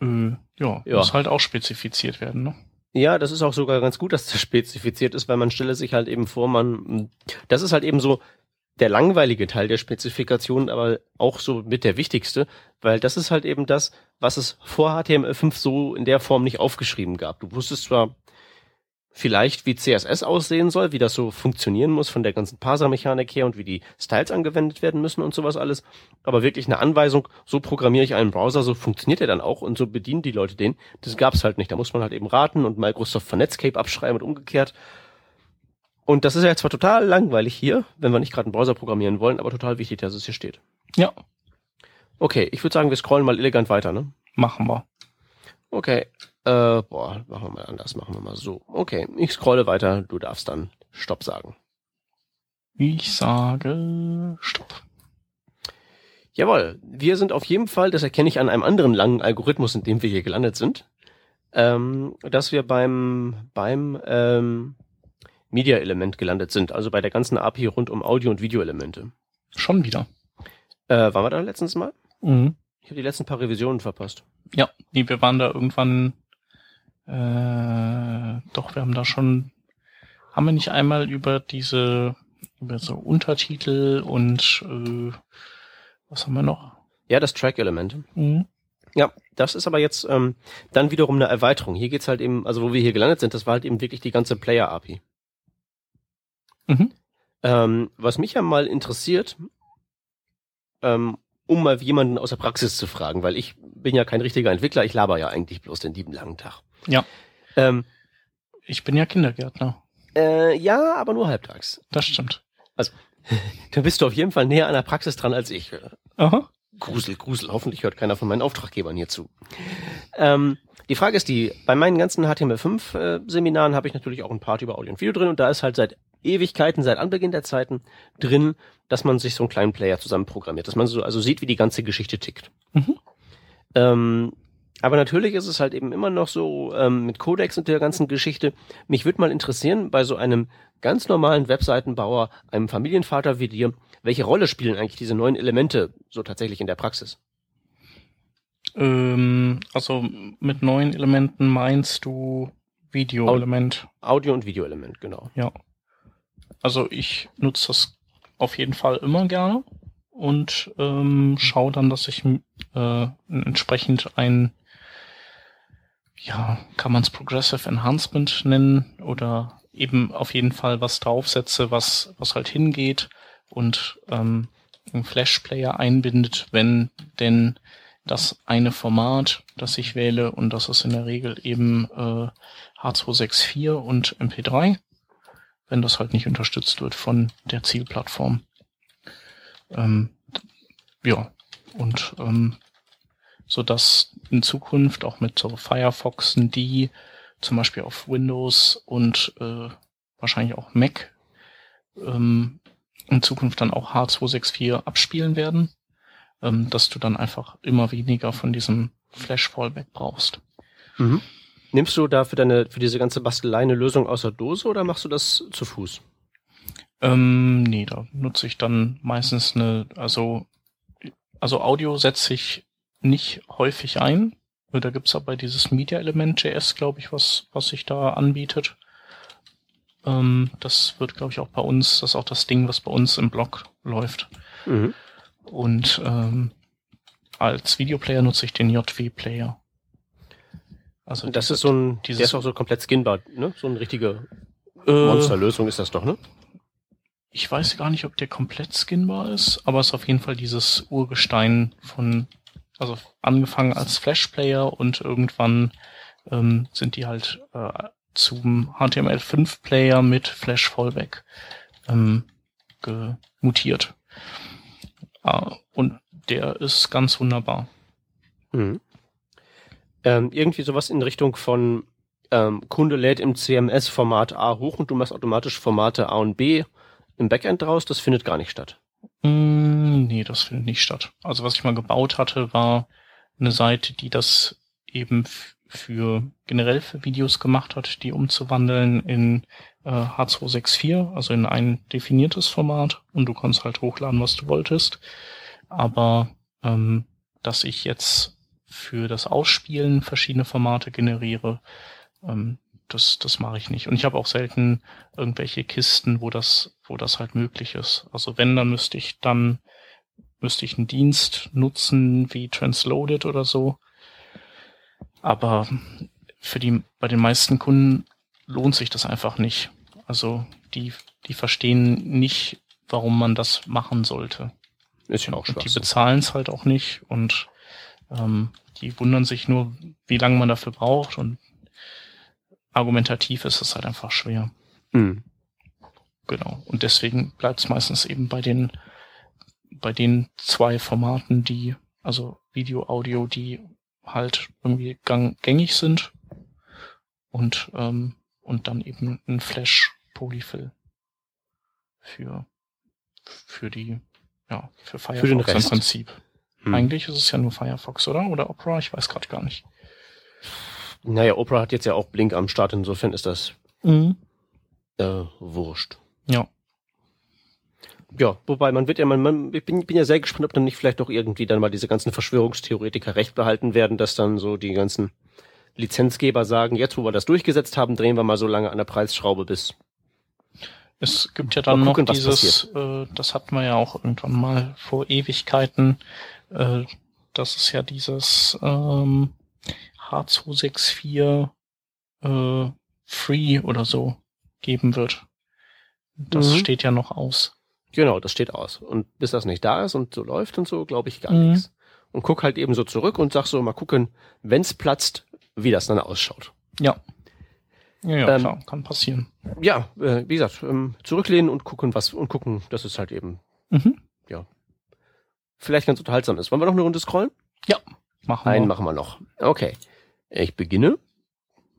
Äh, ja, Ja. muss halt auch spezifiziert werden, ne? Ja, das ist auch sogar ganz gut, dass das spezifiziert ist, weil man stelle sich halt eben vor, man, das ist halt eben so der langweilige Teil der Spezifikation, aber auch so mit der wichtigste, weil das ist halt eben das, was es vor HTML5 so in der Form nicht aufgeschrieben gab. Du wusstest zwar vielleicht, wie CSS aussehen soll, wie das so funktionieren muss von der ganzen Parser-Mechanik her und wie die Styles angewendet werden müssen und sowas alles, aber wirklich eine Anweisung, so programmiere ich einen Browser, so funktioniert er dann auch und so bedienen die Leute den, das gab's halt nicht. Da muss man halt eben raten und Microsoft von Netscape abschreiben und umgekehrt. Und das ist ja zwar total langweilig hier, wenn wir nicht gerade einen Browser programmieren wollen, aber total wichtig, dass es hier steht. Ja, Okay, ich würde sagen, wir scrollen mal elegant weiter, ne? machen wir. Okay. Äh, boah, machen wir mal anders, machen wir mal so. Okay, ich scrolle weiter, du darfst dann Stopp sagen. Ich sage Stopp. Jawohl, wir sind auf jeden Fall, das erkenne ich an einem anderen langen Algorithmus, in dem wir hier gelandet sind, ähm, dass wir beim, beim ähm, Media-Element gelandet sind, also bei der ganzen API rund um Audio- und Videoelemente. Schon wieder. Äh, waren wir da letztens mal? Mhm. Ich habe die letzten paar Revisionen verpasst. Ja, nee, wir waren da irgendwann, äh, doch, wir haben da schon, haben wir nicht einmal über diese, über so Untertitel und, äh, was haben wir noch? Ja, das Track-Element. Mhm. Ja, das ist aber jetzt ähm, dann wiederum eine Erweiterung. Hier geht's halt eben, also wo wir hier gelandet sind, das war halt eben wirklich die ganze Player-API. Mhm. Ähm, was mich ja mal interessiert, ähm, um mal jemanden aus der Praxis zu fragen, weil ich bin ja kein richtiger Entwickler, ich laber ja eigentlich bloß den lieben langen Tag. Ja. Ähm, Ich bin ja Kindergärtner. äh, ja, aber nur halbtags. Das stimmt. Da bist du auf jeden Fall näher an der Praxis dran als ich. Aha. Grusel, Grusel. Hoffentlich hört keiner von meinen Auftraggebern hier zu. Ähm, die Frage ist die, bei meinen ganzen HTML5-Seminaren habe ich natürlich auch ein Part über Audio und Video drin und da ist halt seit Ewigkeiten, seit Anbeginn der Zeiten drin, dass man sich so einen kleinen Player zusammen programmiert, dass man so also sieht, wie die ganze Geschichte tickt. Mhm. Ähm, aber natürlich ist es halt eben immer noch so ähm, mit Codex und der ganzen Geschichte. Mich würde mal interessieren, bei so einem ganz normalen Webseitenbauer, einem Familienvater wie dir, welche Rolle spielen eigentlich diese neuen Elemente so tatsächlich in der Praxis? Ähm, also mit neuen Elementen meinst du Video-Element? Audio- und Videoelement, genau. Ja. Also ich nutze das auf jeden Fall immer gerne und ähm, schaue dann, dass ich äh, entsprechend ein, ja, kann man es Progressive Enhancement nennen oder eben auf jeden Fall was draufsetze, was, was halt hingeht und ähm, einen Flash-Player einbindet, wenn denn das eine Format, das ich wähle, und das ist in der Regel eben äh, H264 und MP3, wenn das halt nicht unterstützt wird von der Zielplattform. Ähm, ja, und ähm, so dass in Zukunft auch mit so Firefoxen, die zum Beispiel auf Windows und äh, wahrscheinlich auch Mac ähm, in Zukunft dann auch H264 abspielen werden, ähm, dass du dann einfach immer weniger von diesem Flash-Fallback brauchst. Mhm. Nimmst du da für deine, für diese ganze Bastelei eine Lösung aus der Dose oder machst du das zu Fuß? Ähm, nee, da nutze ich dann meistens eine, also, also Audio setze ich nicht häufig ein. Da gibt's aber dieses Media-Element JS, glaube ich, was, was sich da anbietet. Ähm, das wird, glaube ich, auch bei uns, das ist auch das Ding, was bei uns im Blog läuft. Mhm. Und ähm, als Videoplayer nutze ich den JW-Player. Also das diese, ist so ein, dieses, der ist auch so komplett skinbar, ne? So eine richtige äh, Monsterlösung ist das doch, ne? Ich weiß gar nicht, ob der komplett skinbar ist, aber es ist auf jeden Fall dieses Urgestein von, also angefangen als Flash-Player und irgendwann ähm, sind die halt äh, zum HTML5-Player mit Flash-Fallback ähm, gemutiert. Ah, und der ist ganz wunderbar. Mhm. Ähm, irgendwie sowas in Richtung von ähm, Kunde lädt im CMS Format A hoch und du machst automatisch Formate A und B im Backend draus, das findet gar nicht statt. Mm, nee, das findet nicht statt. Also was ich mal gebaut hatte, war eine Seite, die das eben für generell für Videos gemacht hat, die umzuwandeln in äh, H264, also in ein definiertes Format und du kannst halt hochladen, was du wolltest. Aber ähm, dass ich jetzt für das Ausspielen verschiedene Formate generiere, ähm, das, das mache ich nicht. Und ich habe auch selten irgendwelche Kisten, wo das, wo das halt möglich ist. Also wenn, dann müsste ich dann, müsste ich einen Dienst nutzen wie Transloaded oder so. Aber für die, bei den meisten Kunden lohnt sich das einfach nicht. Also die, die verstehen nicht, warum man das machen sollte. Ist ja auch Und die bezahlen es halt auch nicht und ähm, die wundern sich nur, wie lange man dafür braucht und argumentativ ist es halt einfach schwer. Mhm. Genau. Und deswegen bleibt es meistens eben bei den, bei den zwei Formaten, die, also Video, Audio, die halt irgendwie gang, gängig sind und, ähm, und dann eben ein Flash Polyfill für, für die, ja, für Firefox für den Rest. im Prinzip. Hm. Eigentlich ist es ja nur Firefox, oder? Oder Opera? Ich weiß gerade gar nicht. Naja, Opera hat jetzt ja auch Blink am Start, insofern ist das mhm. äh, wurscht. Ja. Ja, wobei man wird ja, man, man ich bin, bin ja sehr gespannt, ob dann nicht vielleicht doch irgendwie dann mal diese ganzen Verschwörungstheoretiker recht behalten werden, dass dann so die ganzen Lizenzgeber sagen, jetzt wo wir das durchgesetzt haben, drehen wir mal so lange an der Preisschraube bis. Es gibt ja dann gucken, noch dieses, äh, das hatten wir ja auch irgendwann mal vor Ewigkeiten, äh, das ist ja dieses ähm, H264 äh, Free oder so geben wird. Das mhm. steht ja noch aus. Genau, das steht aus. Und bis das nicht da ist und so läuft und so, glaube ich gar mhm. nichts. Und guck halt eben so zurück und sag so, mal gucken, wenn's platzt, wie das dann ausschaut. Ja. Ja, ja ähm, klar, kann passieren. Ja, äh, wie gesagt, ähm, zurücklehnen und gucken, was und gucken, dass es halt eben, mhm. ja, vielleicht ganz unterhaltsam ist. Wollen wir noch eine Runde scrollen? Ja, machen wir. Einen machen wir noch. Okay. Ich beginne.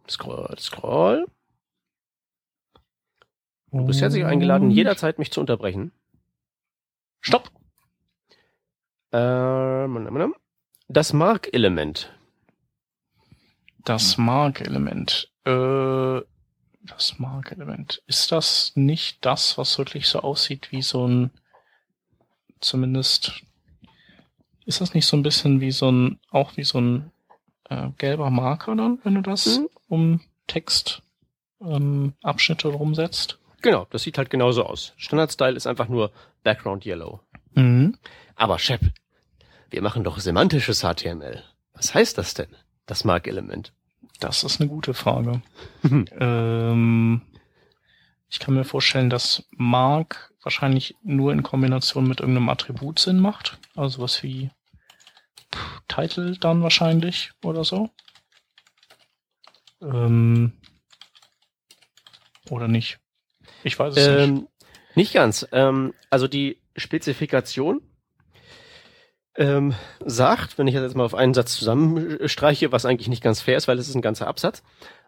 Scroll, scroll. Du bist herzlich eingeladen, jederzeit mich zu unterbrechen. Stopp. Ähm, das Mark-Element. Das Mark-Element. Äh, das Mark-Element. Ist das nicht das, was wirklich so aussieht wie so ein, zumindest, ist das nicht so ein bisschen wie so ein, auch wie so ein äh, gelber Marker dann, wenn du das mhm. um Textabschnitte ähm, Abschnitte rumsetzt? Genau, das sieht halt genauso aus. Standard-Style ist einfach nur Background Yellow. Mhm. Aber Shep, wir machen doch semantisches HTML. Was heißt das denn, das Mark-Element? Das ist eine gute Frage. ähm, ich kann mir vorstellen, dass Mark wahrscheinlich nur in Kombination mit irgendeinem Attribut Sinn macht. Also was wie Title dann wahrscheinlich oder so. Ähm, oder nicht? Ich weiß es ähm, nicht. Nicht ganz. Ähm, also die Spezifikation ähm, sagt, wenn ich jetzt mal auf einen Satz zusammenstreiche, was eigentlich nicht ganz fair ist, weil es ist ein ganzer Absatz,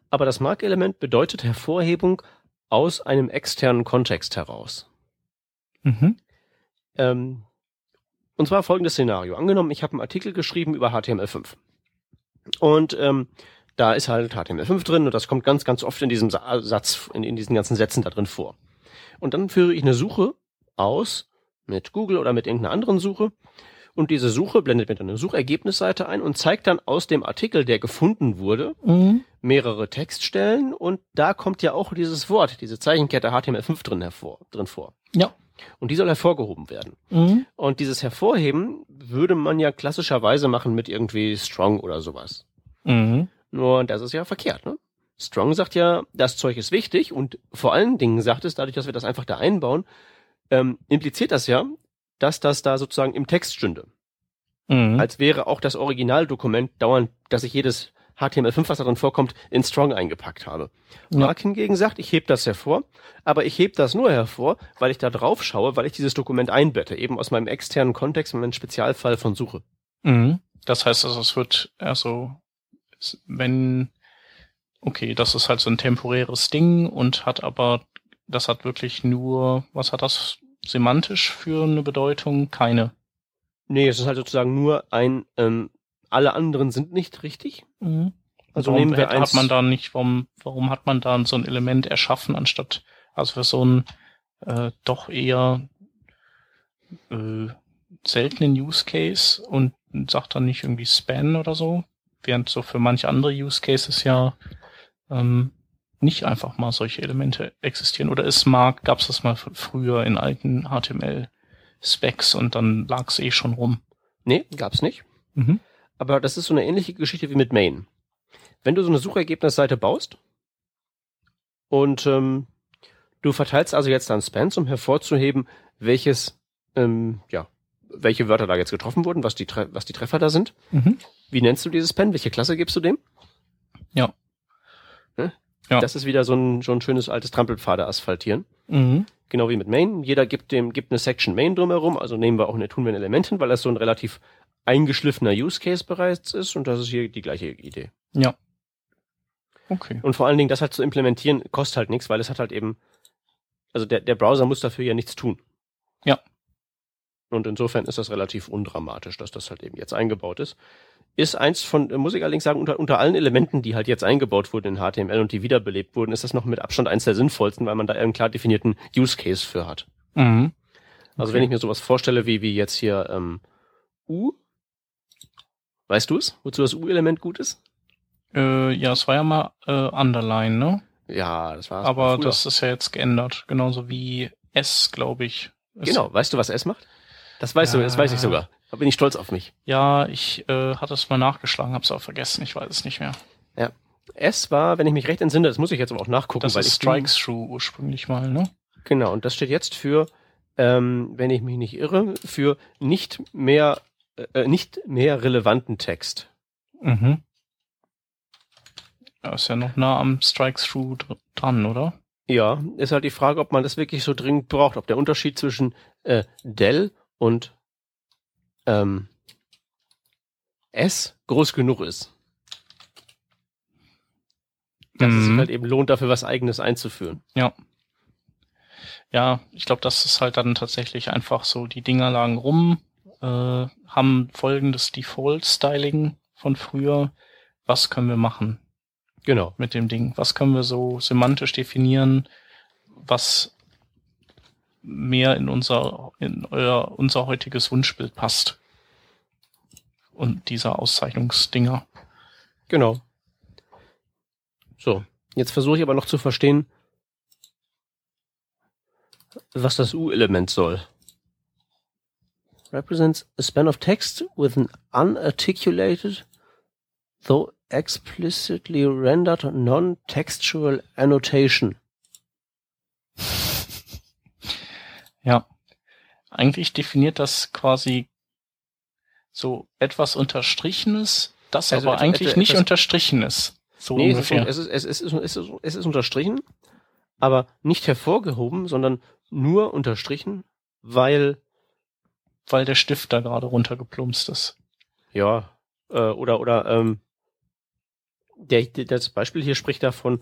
aber das Markelement bedeutet Hervorhebung aus einem externen Kontext heraus. Mhm. Ähm, und zwar folgendes Szenario. Angenommen, ich habe einen Artikel geschrieben über HTML5. Und ähm, da ist halt HTML5 drin und das kommt ganz, ganz oft in diesem Satz, in, in diesen ganzen Sätzen da drin vor. Und dann führe ich eine Suche aus mit Google oder mit irgendeiner anderen Suche Und diese Suche blendet mir dann eine Suchergebnisseite ein und zeigt dann aus dem Artikel, der gefunden wurde, Mhm. mehrere Textstellen und da kommt ja auch dieses Wort, diese Zeichenkette HTML5 drin hervor, drin vor. Ja. Und die soll hervorgehoben werden. Mhm. Und dieses Hervorheben würde man ja klassischerweise machen mit irgendwie Strong oder sowas. Mhm. Nur das ist ja verkehrt, ne? Strong sagt ja, das Zeug ist wichtig und vor allen Dingen sagt es, dadurch, dass wir das einfach da einbauen, ähm, impliziert das ja, dass das da sozusagen im Text stünde. Mhm. Als wäre auch das Originaldokument dauernd, dass ich jedes HTML5, was da drin vorkommt, in Strong eingepackt habe. Ja. Mark hingegen sagt, ich heb das hervor, aber ich heb das nur hervor, weil ich da drauf schaue, weil ich dieses Dokument einbette, eben aus meinem externen Kontext, meinem Spezialfall von Suche. Mhm. Das heißt also, es wird also, wenn, okay, das ist halt so ein temporäres Ding und hat aber, das hat wirklich nur, was hat das semantisch für eine Bedeutung? Keine. Nee, es ist halt sozusagen nur ein, ähm, alle anderen sind nicht richtig. Mhm. Also warum nehmen wir eins, hat man da nicht, warum, warum hat man da so ein Element erschaffen, anstatt, also für so einen äh, doch eher äh, seltenen Use Case und sagt dann nicht irgendwie Span oder so, während so für manche andere Use Cases ja ähm, nicht einfach mal solche Elemente existieren. Oder ist Mark, gab es das mal früher in alten HTML-Specs und dann lag es eh schon rum. nee, gab's nicht. Mhm. Aber das ist so eine ähnliche Geschichte wie mit Main. Wenn du so eine Suchergebnisseite baust und ähm, du verteilst also jetzt dann Spans, um hervorzuheben, welches, ähm, ja, welche Wörter da jetzt getroffen wurden, was die, was die Treffer da sind. Mhm. Wie nennst du dieses Span? Welche Klasse gibst du dem? Ja. Hm? Ja. Das ist wieder so ein, so ein schönes altes Trampelpfade asphaltieren. Mhm. Genau wie mit Main. Jeder gibt dem, gibt eine Section Main drumherum, also nehmen wir auch eine, tun wir ein Element hin, weil das so ein relativ eingeschliffener Use Case bereits ist und das ist hier die gleiche Idee. Ja. Okay. Und vor allen Dingen, das halt zu implementieren, kostet halt nichts, weil es hat halt eben, also der, der Browser muss dafür ja nichts tun. Ja. Und insofern ist das relativ undramatisch, dass das halt eben jetzt eingebaut ist. Ist eins von, muss ich allerdings sagen, unter, unter allen Elementen, die halt jetzt eingebaut wurden in HTML und die wiederbelebt wurden, ist das noch mit Abstand eins der sinnvollsten, weil man da einen klar definierten Use Case für hat. Mhm. Also Okay. wenn ich mir sowas vorstelle, wie, wie jetzt hier ähm, U, weißt du es, wozu das U-Element gut ist? Äh, ja, es war ja mal äh, Underline, ne? Ja, das war Aber das ist ja jetzt geändert. Genauso wie S, glaube ich. Genau, weißt du, was S macht? Das weißt du, das weiß ich Ja. sogar. Da bin ich stolz auf mich. Ja, ich äh, hatte es mal nachgeschlagen, hab's auch vergessen, ich weiß es nicht mehr. S war, wenn ich mich recht entsinne, das muss ich jetzt aber auch nachgucken, Das weil ist Strikes Through ursprünglich mal, ne? Genau, und das steht jetzt für, ähm, wenn ich mich nicht irre, für nicht mehr, äh, nicht mehr relevanten Text. Mhm. Ja, ist ja noch nah am Strikes Through dr- dran, oder? Ja, ist halt die Frage, ob man das wirklich so dringend braucht, ob der Unterschied zwischen äh, Del und ähm, S groß genug ist. Dass es sich Mhm. halt eben lohnt, dafür was eigenes einzuführen. Ja, ich glaube, das ist halt dann tatsächlich einfach so, die Dinger lagen rum, äh, haben folgendes Default-Styling von früher. Was können wir machen Genau. mit dem Ding? Was können wir so semantisch definieren, was mehr in unser, in euer, unser heutiges Wunschbild passt? Und dieser Auszeichnungsdinger. Genau. So, jetzt versuche ich aber noch zu verstehen, was das U-Element soll. Represents a span of text with an unarticulated, though explicitly rendered non-textual annotation. Ja. Eigentlich definiert das quasi so etwas Unterstrichenes, das Also aber eigentlich etwa- nicht etwas- unterstrichen ist. So Nee, es ist, ungefähr. es, ist, es, ist, es, ist, es ist unterstrichen, aber nicht hervorgehoben, sondern nur unterstrichen, weil weil der Stift da gerade runtergeplumpst ist. Ja, äh, oder, oder, ähm, der, der, das Beispiel hier spricht davon,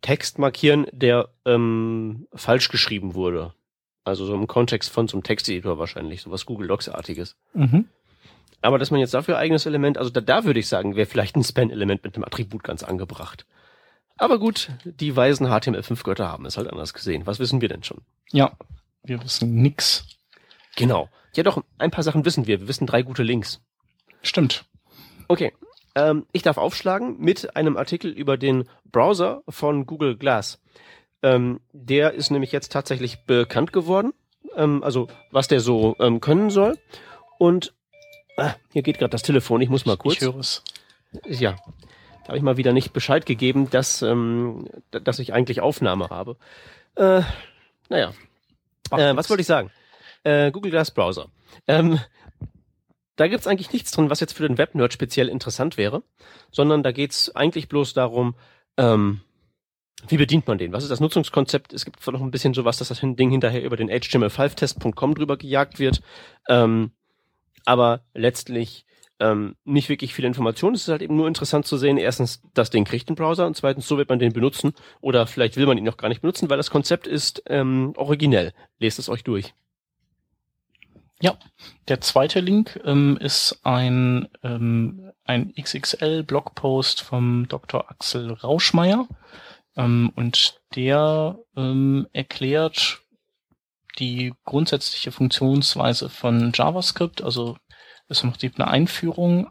Text markieren, der ähm, falsch geschrieben wurde. Also so im Kontext von so einem Texteditor wahrscheinlich, sowas Google Docs-artiges. Mhm. Aber dass man jetzt dafür eigenes Element, also da, da würde ich sagen, wäre vielleicht ein Span-Element mit einem Attribut ganz angebracht. Aber gut, die weisen HTML5-Götter haben es halt anders gesehen. Was wissen wir denn schon? Ja, wir wissen nix. Genau. Ja doch, ein paar Sachen wissen wir. Wir wissen drei gute Links. Stimmt. Okay. Ähm, ich darf aufschlagen mit einem Artikel über den Browser von Google Glass. Ähm, der ist nämlich jetzt tatsächlich bekannt geworden. Ähm, also was der so ähm, können soll. Und ah, hier geht gerade das Telefon. Ich muss mal kurz. Ich höre es. Ja, da habe ich mal wieder nicht Bescheid gegeben, dass, ähm, dass ich eigentlich Aufnahme habe. Äh, naja, äh, was wollte ich sagen? Äh, Google Glass Browser. Ähm, da gibt's eigentlich nichts drin, was jetzt für den Webnerd speziell interessant wäre, sondern da geht's eigentlich bloß darum, ähm, wie bedient man den? Was ist das Nutzungskonzept? Es gibt noch ein bisschen sowas, dass das Ding hinterher über den HTML5-Test.com drüber gejagt wird, ähm, aber letztlich ähm, nicht wirklich viele Informationen. Es ist halt eben nur interessant zu sehen, erstens, das Ding kriegt einen Browser und zweitens, so wird man den benutzen oder vielleicht will man ihn noch gar nicht benutzen, weil das Konzept ist ähm, originell. Lest es euch durch. Der zweite Link ähm, ist ein, ähm, ein XXL-Blogpost vom Dr. Axel Rauschmeier. Ähm, und der ähm, erklärt die grundsätzliche Funktionsweise von JavaScript. Also ist im Prinzip eine Einführung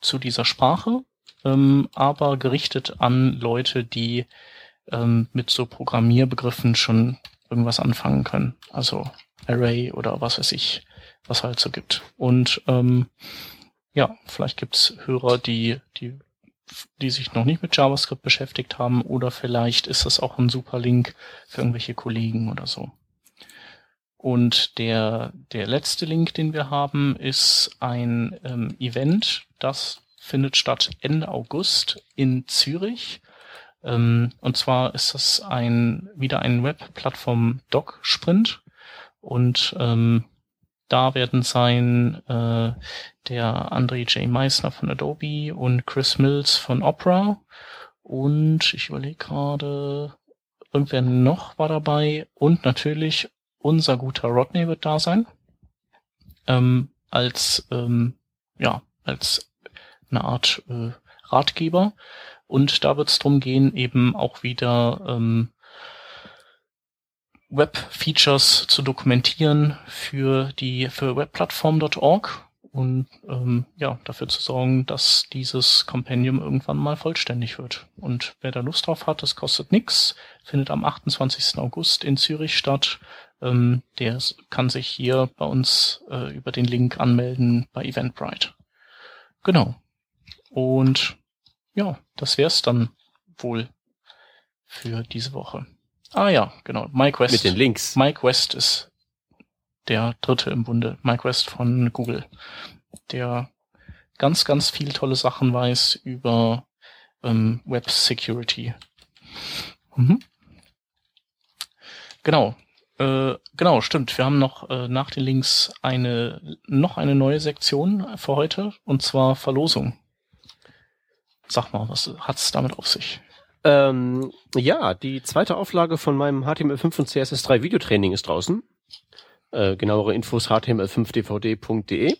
zu dieser Sprache, ähm, aber gerichtet an Leute, die ähm, mit so Programmierbegriffen schon irgendwas anfangen können. Also Array oder was weiß ich, was halt so gibt. Und ähm, ja, vielleicht gibt's Hörer, die, die, die sich noch nicht mit JavaScript beschäftigt haben, oder vielleicht ist das auch ein super Link für irgendwelche Kollegen oder so. Und der, der letzte Link, den wir haben, ist ein ähm, Event, das findet statt Ende August in Zürich. Ähm, und zwar ist das ein, wieder ein Web-Plattform Doc-Sprint. Und ähm, da werden sein äh, der André J. Meissner von Adobe und Chris Mills von Opera. Und ich überlege gerade, irgendwer noch war dabei. Und natürlich unser guter Rodney wird da sein. Ähm, als, ähm, ja, als eine Art äh, Ratgeber. Und da wird es darum gehen, eben auch wieder ähm, Web-Features zu dokumentieren für die für webplattform.org und ähm, ja dafür zu sorgen, dass dieses Kompendium irgendwann mal vollständig wird. Und wer da Lust drauf hat, das kostet nix, findet am 28. August in Zürich statt. Ähm, der kann sich hier bei uns äh, über den Link anmelden bei Eventbrite. Genau. Und ja, das wär's dann wohl für diese Woche. Ah ja, genau. Mike West. Mit den Links. Mike West ist der dritte im Bunde. Mike West von Google, der ganz, ganz viel tolle Sachen weiß über ähm, Web Security. Mhm. Genau. Äh, genau, stimmt. Wir haben noch äh, nach den Links eine noch eine neue Sektion für heute und zwar Verlosung. Sag mal, was hat's damit auf sich? Ähm, ja, die zweite Auflage von meinem HTML5 und CSS3 Videotraining ist draußen. Äh, genauere Infos html5dvd.de.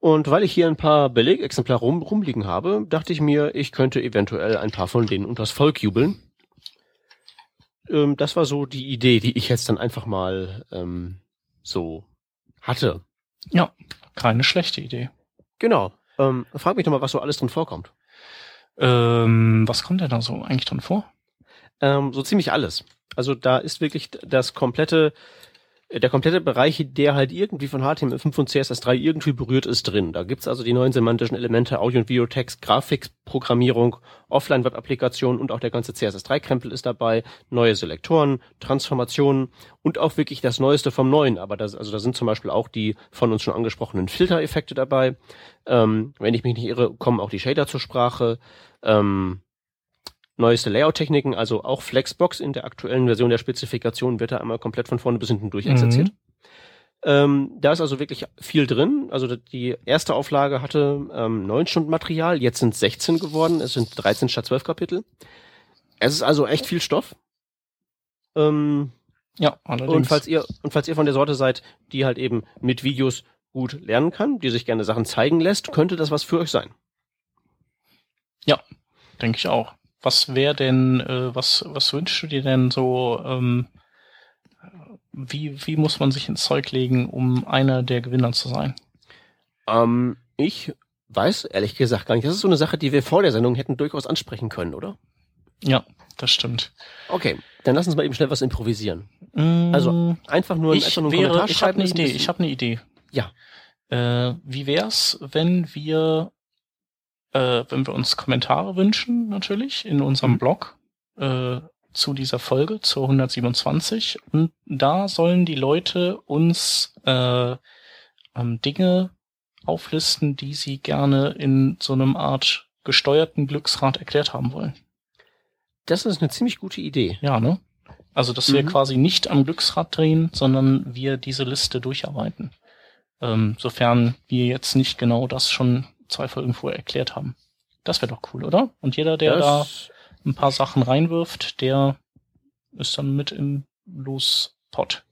Und weil ich hier ein paar Belegexemplare rum, rumliegen habe, dachte ich mir, ich könnte eventuell ein paar von denen unters Volk jubeln. Ähm, das war so die Idee, die ich jetzt dann einfach mal ähm, so hatte. Ja, keine schlechte Idee. Genau. Ähm, frag mich doch mal, was so alles drin vorkommt. Ähm, was kommt denn da so eigentlich dran vor? Ähm, so ziemlich alles. Also da ist wirklich das komplette, der komplette Bereich, der halt irgendwie von HTML5 und CSS3 irgendwie berührt ist drin. Da gibt's also die neuen semantischen Elemente, Audio- und Videotext, Grafikprogrammierung, Offline-Web-Applikationen und auch der ganze CSS3-Krempel ist dabei, neue Selektoren, Transformationen und auch wirklich das Neueste vom Neuen. Aber das, also da sind zum Beispiel auch die von uns schon angesprochenen Filtereffekte dabei. Ähm, wenn ich mich nicht irre, kommen auch die Shader zur Sprache. Ähm, neueste Layout-Techniken, also auch Flexbox in der aktuellen Version der Spezifikation wird da einmal komplett von vorne bis hinten durchexerziert. Ähm, da ist also wirklich viel drin. Also die erste Auflage hatte ähm, neun Stunden Material, jetzt sind 16 geworden, es sind 13 statt 12 Kapitel. Es ist also echt viel Stoff. Ähm, Ja, allerdings. und falls ihr und falls ihr von der Sorte seid, die halt eben mit Videos gut lernen kann, die sich gerne Sachen zeigen lässt, könnte das was für euch sein. Denke ich auch. Was wäre denn, äh, was, was wünschst du dir denn so, ähm, wie, wie muss man sich ins Zeug legen, um einer der Gewinner zu sein? Ähm, ich weiß ehrlich gesagt gar nicht. Das ist so eine Sache, die wir vor der Sendung hätten durchaus ansprechen können, oder? Ja, das stimmt. Okay, dann lass uns mal eben schnell was improvisieren. Mm, Also einfach nur, ich einfach nur einen wäre, Kommentar ich schreiben. eine ist ein Idee. Ich habe eine Idee. Ja. Äh, wie wär's, wenn wir, äh, wenn wir uns Kommentare wünschen, natürlich, in unserem Mhm. Blog äh, zu dieser Folge, zur 127. Und da sollen die Leute uns äh, ähm, Dinge auflisten, die sie gerne in so einem Art gesteuerten Glücksrad erklärt haben wollen. Das ist eine ziemlich gute Idee. Ja, ne? Also, dass wir Mhm. quasi nicht am Glücksrad drehen, sondern wir diese Liste durcharbeiten. Ähm, sofern wir jetzt nicht genau das schon zwei Folgen vorher erklärt haben. Das wäre doch cool, oder? Und jeder, der da das, ein paar Sachen reinwirft, der ist dann mit im Lospot.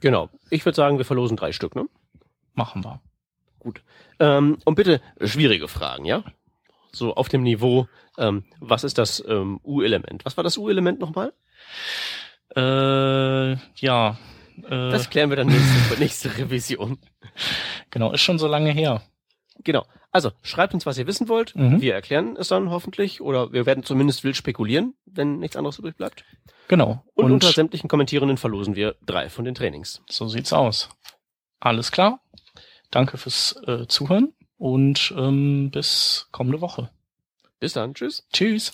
Genau. Ich würde sagen, wir verlosen drei Stück, ne? Machen wir. Ähm, und bitte schwierige Fragen, ja? So auf dem Niveau, ähm, was ist das ähm, U-Element? Was war das U-Element nochmal? Äh, ja. Äh, Das klären wir dann nächste, nächste Revision. genau, ist schon so lange her. Genau. Also, schreibt uns, was ihr wissen wollt. Mhm. Wir erklären es dann hoffentlich. Oder wir werden zumindest wild spekulieren, wenn nichts anderes übrig bleibt. Genau. Und, Und, unter sämtlichen Kommentierenden verlosen wir drei von den Trainings. so sieht's aus. Alles klar. Danke fürs äh, Zuhören und ähm, bis kommende Woche. Bis dann. Tschüss. Tschüss.